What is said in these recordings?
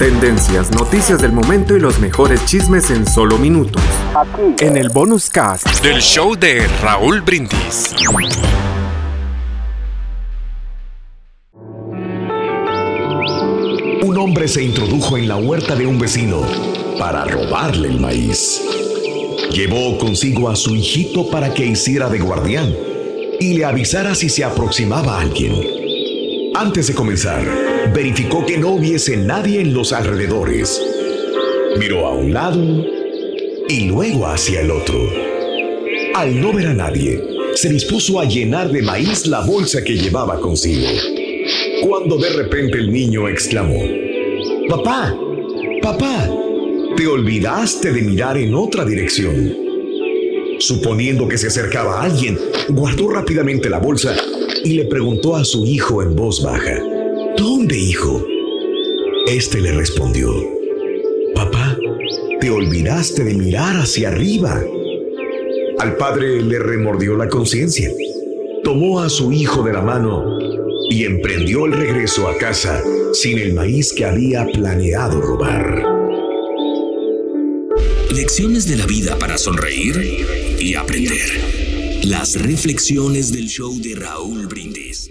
Tendencias, noticias del momento y los mejores chismes en solo minutos. Aquí. En el bonus cast del show de Raúl Brindis. Un hombre se introdujo en la huerta de un vecino para robarle el maíz. Llevó consigo a su hijito para que hiciera de guardián y le avisara si se aproximaba alguien. Antes de comenzar, verificó que no hubiese nadie en los alrededores. Miró a un lado y luego hacia el otro. Al no ver a nadie, se dispuso a llenar de maíz la bolsa que llevaba consigo. Cuando de repente el niño exclamó, Papá, papá, te olvidaste de mirar en otra dirección. Suponiendo que se acercaba alguien, guardó rápidamente la bolsa y le preguntó a su hijo en voz baja, ¿Dónde, hijo? Este le respondió, Papá, te olvidaste de mirar hacia arriba. Al padre le remordió la conciencia, tomó a su hijo de la mano y emprendió el regreso a casa sin el maíz que había planeado robar. Lecciones de la vida para sonreír y aprender. Las reflexiones del show de Raúl Brindis.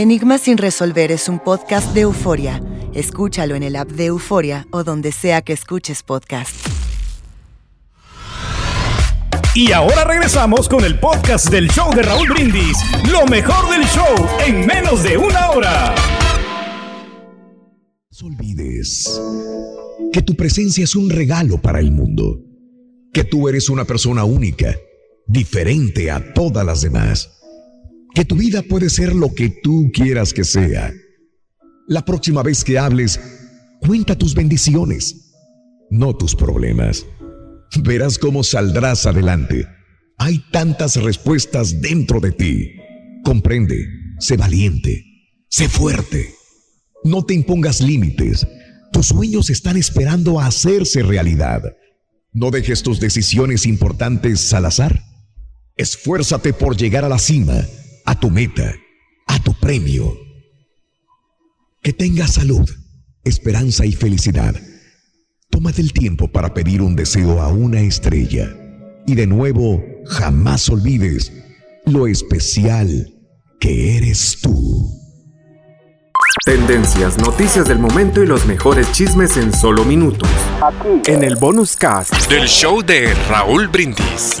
Enigma sin resolver es un podcast de euforia. Escúchalo en el app de Euforia o donde sea que escuches podcast. Y ahora regresamos con el podcast del show de Raúl Brindis. Lo mejor del show en menos de una hora. No olvides que tu presencia es un regalo para el mundo, que tú eres una persona única, diferente a todas las demás, que tu vida puede ser lo que tú quieras que sea. La próxima vez que hables, cuenta tus bendiciones, no tus problemas. Verás cómo saldrás adelante. Hay tantas respuestas dentro de ti. Comprende, sé valiente, sé fuerte. No te impongas límites tus sueños están esperando a hacerse realidad. No dejes tus decisiones importantes al azar. Esfuérzate por llegar a la cima, tu meta, a tu premio. Que tengas salud, esperanza y felicidad. Tómate el tiempo para pedir un deseo a una estrella. Y de nuevo, jamás olvides lo especial que eres tú. Tendencias, noticias del momento y los mejores chismes en solo minutos. Aquí. En el bonus cast del show de Raúl Brindis.